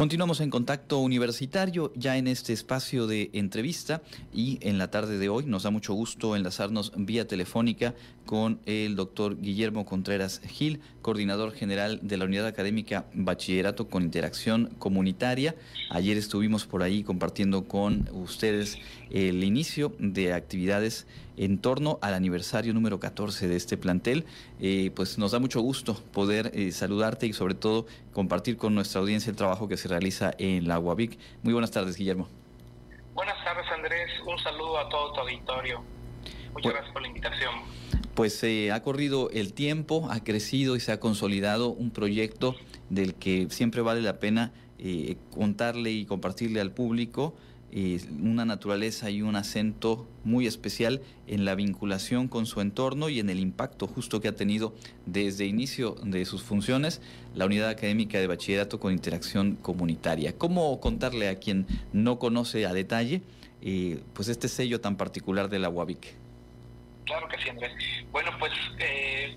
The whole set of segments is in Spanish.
Continuamos en contacto universitario ya en este espacio de entrevista y en la tarde de hoy nos da mucho gusto enlazarnos vía telefónica con el doctor Guillermo Contreras Gil, coordinador general de la Unidad Académica Bachillerato con Interacción Comunitaria. Ayer estuvimos por ahí compartiendo con ustedes el inicio de actividades en torno al aniversario número 14 de este plantel. Eh, pues nos da mucho gusto poder eh, saludarte y sobre todo compartir con nuestra audiencia el trabajo que se realiza en la UABIC. Muy buenas tardes, Guillermo. Buenas tardes, Andrés. Un saludo a todo tu auditorio. Muchas gracias por la invitación pues eh, ha corrido el tiempo, ha crecido y se ha consolidado un proyecto del que siempre vale la pena eh, contarle y compartirle al público eh, una naturaleza y un acento muy especial en la vinculación con su entorno y en el impacto justo que ha tenido desde inicio de sus funciones la unidad académica de bachillerato con interacción comunitaria. ¿Cómo contarle a quien no conoce a detalle pues este sello tan particular de la UABIC? Claro que sí, Andrés. Bueno, pues eh,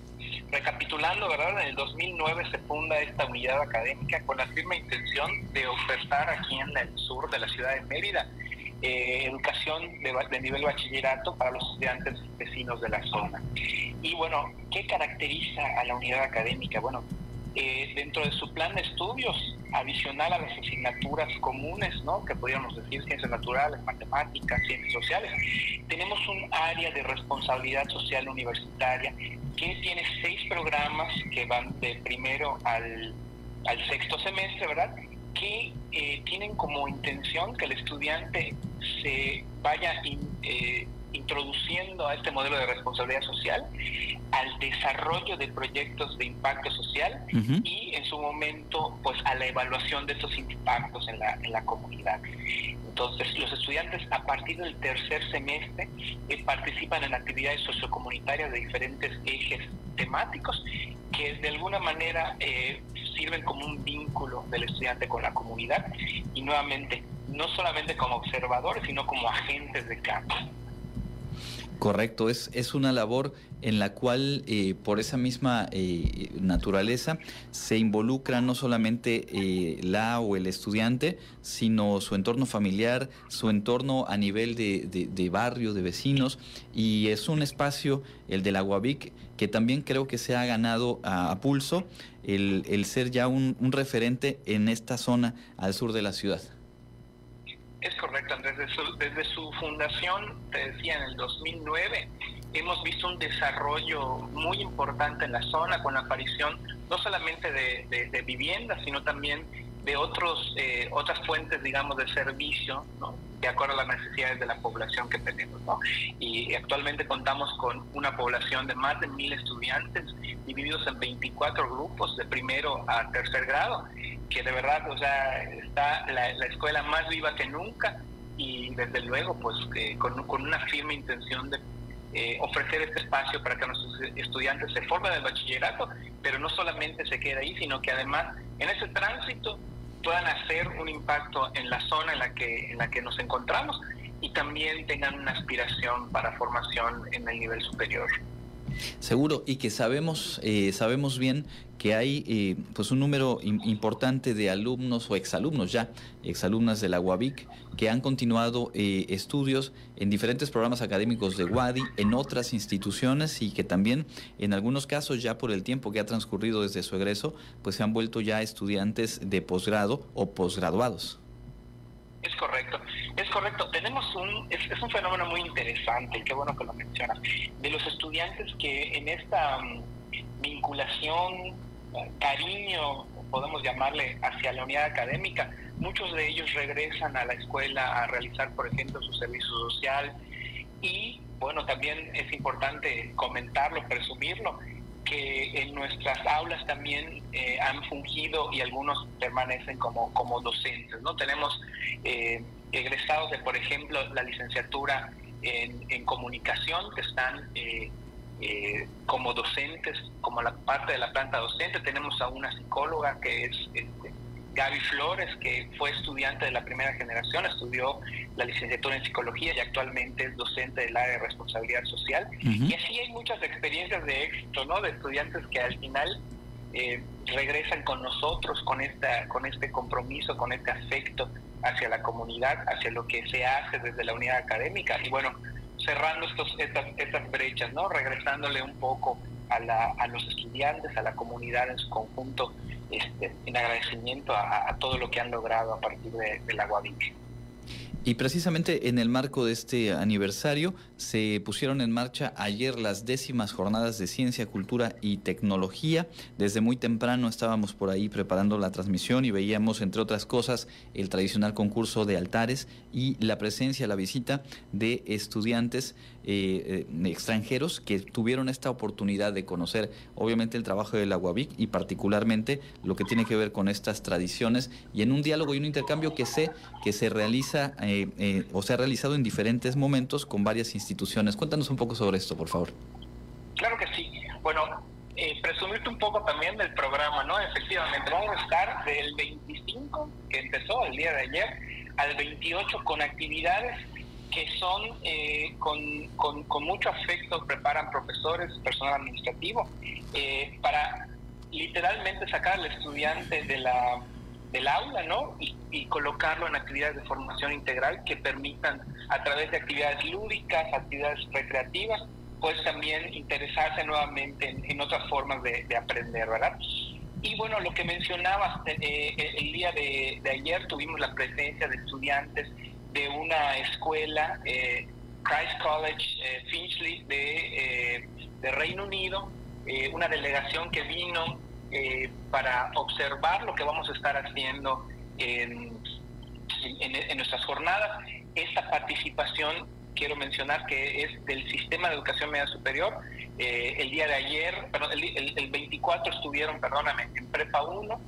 recapitulando, ¿verdad? En el 2009 se funda esta unidad académica con la firme intención de ofertar aquí en el sur de la ciudad de Mérida eh, educación de, de, nivel bachillerato para los estudiantes vecinos de la zona. Y bueno, ¿qué caracteriza a la unidad académica? Bueno, eh, dentro de su plan de estudios, adicional a las asignaturas comunes, ¿no? que podríamos decir ciencias naturales, matemáticas, ciencias sociales, tenemos un área de responsabilidad social universitaria que tiene seis programas que van de primero al, al sexto semestre, ¿verdad? que eh, tienen como intención que el estudiante se vaya eh, introduciendo a este modelo de responsabilidad social, al desarrollo de proyectos de impacto social y en su momento pues a la evaluación de esos impactos en la, en la comunidad. Entonces los estudiantes a partir del tercer semestre eh, participan en actividades sociocomunitarias de diferentes ejes temáticos que de alguna manera eh, sirven como un vínculo del estudiante con la comunidad y nuevamente no solamente como observadores sino como agentes de cambio. Correcto, es, es una labor en la cual eh, por esa misma eh, naturaleza se involucra no solamente eh, la o el estudiante, sino su entorno familiar, su entorno a nivel de, barrio, de vecinos, y es un espacio, el de la Guavic, que también creo que se ha ganado a, pulso el, el, ser ya un, un referente en esta zona al sur de la ciudad. Es correcto, Desde su, desde su fundación, te decía, en el 2009, hemos visto un desarrollo muy importante en la zona con la aparición no solamente de, viviendas, sino también de otros eh, otras fuentes, digamos, de servicio, ¿no? de acuerdo a las necesidades de la población que tenemos. ¿no? Y actualmente contamos con una población de más de mil estudiantes divididos en 24 grupos de primero a tercer grado que de verdad, o sea, está la, escuela más viva que nunca y desde luego, pues eh, con, una firme intención de eh, ofrecer este espacio para que nuestros estudiantes se formen el bachillerato, pero no solamente se quede ahí, sino que además en ese tránsito puedan hacer un impacto en la zona en la que, en la que nos encontramos y también tengan una aspiración para formación en el nivel superior. Seguro, y que sabemos, eh, sabemos bien que hay eh, pues un número importante de alumnos o exalumnos ya, exalumnas de la UABIC, que han continuado eh, estudios en diferentes programas académicos de WADI, en otras instituciones y que también en algunos casos ya por el tiempo que ha transcurrido desde su egreso, pues se han vuelto ya estudiantes de posgrado o posgraduados. Es correcto, es correcto. Tenemos un, es, un fenómeno muy interesante, qué bueno que lo mencionas, de los estudiantes que en esta mm, vinculación, cariño, podemos llamarle, hacia la unidad académica, muchos de ellos regresan a la escuela a realizar, por ejemplo, su servicio social y, bueno, también es importante comentarlo, presumirlo, que en nuestras aulas también eh, han fungido y algunos permanecen como, como docentes. ¿no? Tenemos eh, egresados de, por ejemplo, la licenciatura en, en comunicación que están eh, como docentes, como la parte de la planta docente. Tenemos a una psicóloga que es este, Gaby Flores, que fue estudiante de la primera generación, estudió la licenciatura en psicología y actualmente es docente del área de responsabilidad social. Y así hay muchas experiencias de éxito, ¿no? De estudiantes que al final eh, regresan con nosotros, con, esta, con este compromiso, con este afecto hacia la comunidad, hacia lo que se hace desde la unidad académica y bueno, cerrando estos, estas, estas brechas, ¿no? regresándole un poco a, la, a los estudiantes, a la comunidad en su conjunto, este, en agradecimiento a, todo lo que han logrado a partir de, de la Guavique. Y precisamente en el marco de este aniversario se pusieron en marcha ayer las décimas jornadas de ciencia, cultura y tecnología. Desde muy temprano estábamos por ahí preparando la transmisión y veíamos, entre otras cosas, el tradicional concurso de altares y la presencia, la visita de estudiantes eh, eh, extranjeros que tuvieron esta oportunidad de conocer, obviamente, el trabajo de la UABIC y particularmente lo que tiene que ver con estas tradiciones y en un diálogo y un intercambio que sé que se realiza eh, o se ha realizado en diferentes momentos con varias instituciones. Cuéntanos un poco sobre esto, por favor. Claro que sí. Bueno, presumirte un poco también del programa, ¿no? Efectivamente, vamos a estar del 25, que empezó el día de ayer, al 28 con actividades que son eh, con, con, mucho afecto, preparan profesores, personal administrativo, eh, para literalmente sacar al estudiante de la, del aula ¿no? Y, colocarlo en actividades de formación integral que permitan, a través de actividades lúdicas, actividades recreativas, pues también interesarse nuevamente en, otras formas de, aprender, ¿verdad? Y bueno, lo que mencionabas, eh, el día de, de ayer tuvimos la presencia de estudiantes de una escuela, eh, Christ College eh, Finchley de, eh, de, Reino Unido, una delegación que vino para observar lo que vamos a estar haciendo en, en, nuestras jornadas. Esta participación, quiero mencionar que es del Sistema de Educación Media Superior. el día de ayer, perdón, el, el, 24 estuvieron, perdóname, en Prepa 1.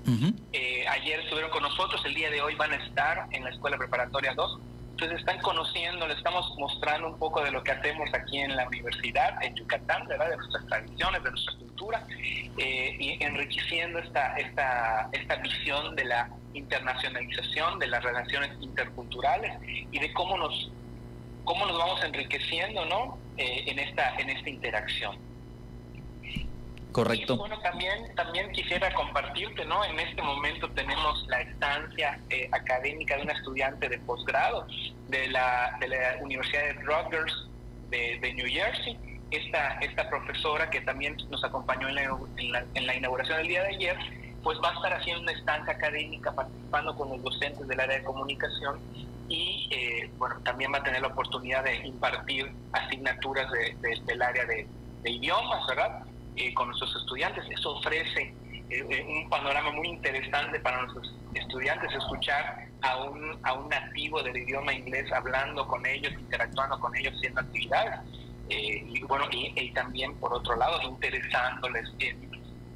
ayer estuvieron con nosotros, el día de hoy van a estar en la Escuela Preparatoria 2 entonces están conociendo, le estamos mostrando un poco de lo que hacemos aquí en la universidad, en Yucatán, ¿verdad? de nuestras tradiciones, de nuestra cultura, eh, y enriqueciendo esta, esta, esta visión de la internacionalización, de las relaciones interculturales y de cómo nos, cómo nos vamos enriqueciendo ¿no? Eh, en, esta, en esta interacción. Correcto. Y bueno, también, también quisiera compartirte, ¿no? En este momento tenemos la estancia eh, académica de una estudiante de posgrado de la, de la Universidad de Rutgers de, New Jersey. Esta, esta profesora que también nos acompañó en la, en, la, inauguración del día de ayer, pues va a estar haciendo una estancia académica participando con los docentes del área de comunicación y eh, bueno, también va a tener la oportunidad de impartir asignaturas de, del área de, de idiomas, ¿verdad? Eh, con nuestros estudiantes. Eso ofrece eh, eh, un panorama muy interesante para nuestros estudiantes, escuchar a un, a un nativo del idioma inglés hablando con ellos, interactuando con ellos, haciendo actividades. y bueno, y, también por otro lado, interesándoles en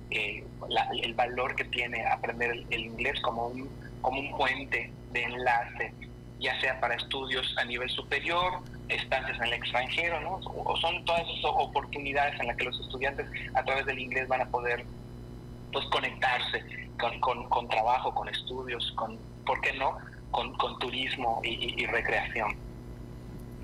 el valor que tiene aprender el, el inglés como un, como un puente de enlace, ya sea para estudios a nivel superior, estancias en el extranjero, ¿no? O son todas esas oportunidades en las que los estudiantes a través del inglés van a poder pues conectarse con, con, trabajo, con estudios, con, ¿por qué no?, con, con turismo y recreación.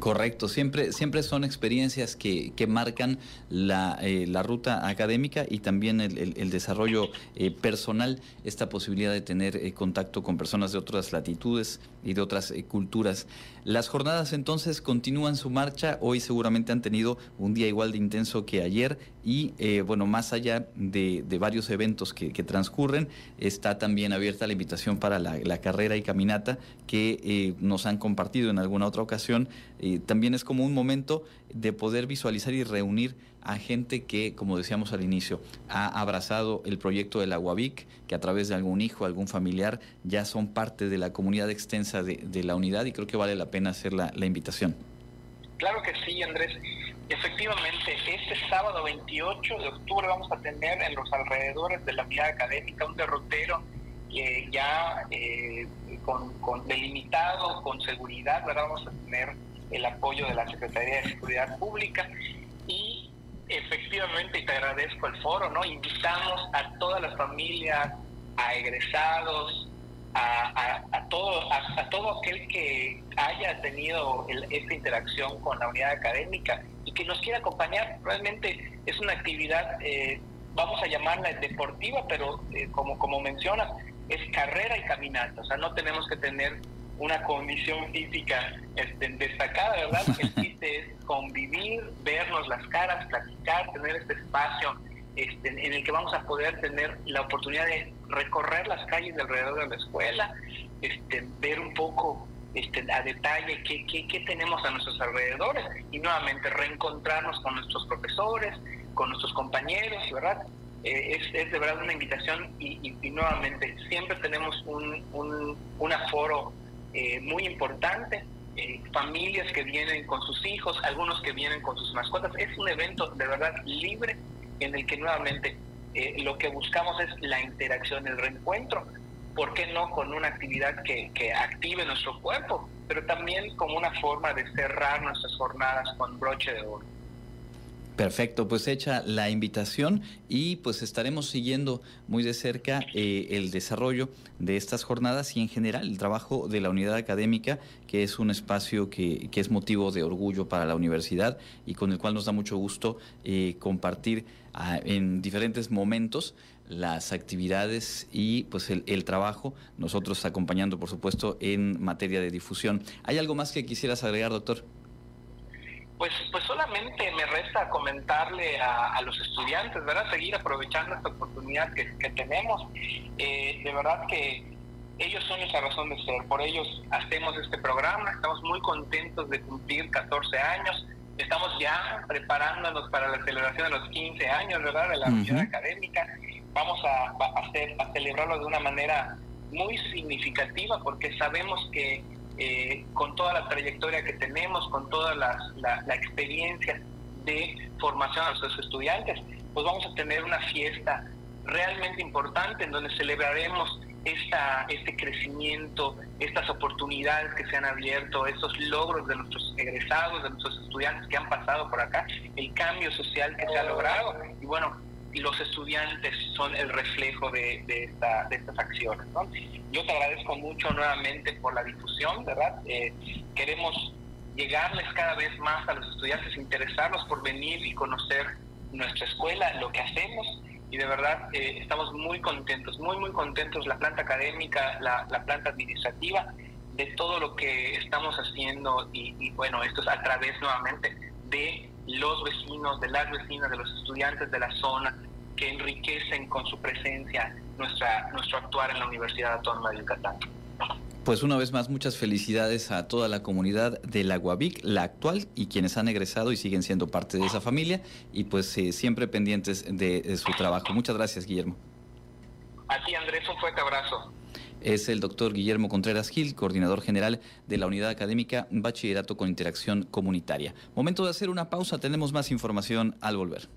Correcto, siempre, siempre son experiencias que, que marcan la, eh, la, ruta académica y también el, desarrollo eh, personal, esta posibilidad de tener eh, contacto con personas de otras latitudes y de otras culturas. Las jornadas entonces continúan su marcha, hoy seguramente han tenido un día igual de intenso que ayer y bueno, más allá de, varios eventos que, transcurren, está también abierta la invitación para la, carrera y caminata que nos han compartido en alguna otra ocasión también es como un momento de poder visualizar y reunir a gente que, como decíamos al inicio, ha abrazado el proyecto de la UAVIC, que a través de algún hijo, algún familiar, ya son parte de la comunidad extensa de, la unidad y creo que vale la pena hacer la, invitación. Claro que sí, Andrés. Efectivamente, este sábado 28 de octubre vamos a tener en los alrededores de la unidad académica un derrotero eh, ya eh, con, delimitado, con seguridad, ¿verdad? Vamos a tener el apoyo de la Secretaría de Seguridad Pública y efectivamente, te agradezco el foro, ¿no? Invitamos a todas las familias, a egresados, a, a, todo, a, todo aquel que haya tenido esta interacción con la unidad académica y que nos quiera acompañar. Realmente es una actividad eh, vamos a llamarla deportiva, pero eh, como, como mencionas, es carrera y caminata, o sea, no tenemos que tener una condición física este, destacada, ¿verdad? El chiste es convivir, vernos las caras, platicar, tener este espacio este, en el que vamos a poder tener la oportunidad de recorrer las calles alrededor de la escuela, este, ver un poco este, a detalle qué, qué, tenemos a nuestros alrededores y nuevamente reencontrarnos con nuestros profesores, con nuestros compañeros, ¿verdad? Eh, es, es, de verdad una invitación y, nuevamente siempre tenemos un, un, aforo eh, muy importante, eh, familias que vienen con sus hijos, algunos que vienen con sus mascotas, es un evento de verdad libre en el que nuevamente lo que buscamos es la interacción, el reencuentro, ¿por qué no con una actividad que, que active nuestro cuerpo, pero también como una forma de cerrar nuestras jornadas con broche de oro? Perfecto, pues hecha la invitación y pues estaremos siguiendo muy de cerca eh, el desarrollo de estas jornadas y en general el trabajo de la unidad académica, que es un espacio que, es motivo de orgullo para la universidad y con el cual nos da mucho gusto eh, compartir ah, en diferentes momentos las actividades y pues el, el, trabajo, nosotros acompañando por supuesto en materia de difusión. ¿Hay algo más que quisieras agregar, doctor? Pues, pues solamente me resta comentarle a, los estudiantes, ¿verdad? Seguir aprovechando esta oportunidad que, tenemos. Eh, de verdad que ellos son esa razón de ser, por ellos hacemos este programa, estamos muy contentos de cumplir 14 años, estamos ya preparándonos para la celebración de los 15 años, ¿verdad? De la unidad académica. Vamos a, hacer, a celebrarlo de una manera muy significativa porque sabemos que eh, con toda la trayectoria que tenemos, con toda la, experiencia de formación a nuestros estudiantes, pues vamos a tener una fiesta realmente importante en donde celebraremos esta, este crecimiento, estas oportunidades que se han abierto, estos logros de nuestros egresados, de nuestros estudiantes que han pasado por acá, el cambio social que se ha logrado. Y bueno, los estudiantes son el reflejo de, de, estas acciones. Yo te agradezco mucho nuevamente por la difusión, ¿verdad? Eh, queremos llegarles cada vez más a los estudiantes, interesarlos por venir y conocer nuestra escuela, lo que hacemos y de verdad eh, estamos muy contentos, muy, muy contentos, la planta académica, la, planta administrativa, de todo lo que estamos haciendo y, y bueno, esto es a través nuevamente de los vecinos, de las vecinas, de los estudiantes de la zona, que enriquecen con su presencia nuestra, nuestro actuar en la Universidad Autónoma de Yucatán. Pues una vez más, muchas felicidades a toda la comunidad de la Guavic, la actual, y quienes han egresado y siguen siendo parte de esa familia, y pues eh, siempre pendientes de, su trabajo. Muchas gracias, Guillermo. A ti, Andrés, un fuerte abrazo. Es el doctor Guillermo Contreras Gil, coordinador general de la Unidad Académica Bachillerato con Interacción Comunitaria. Momento de hacer una pausa, tenemos más información al volver.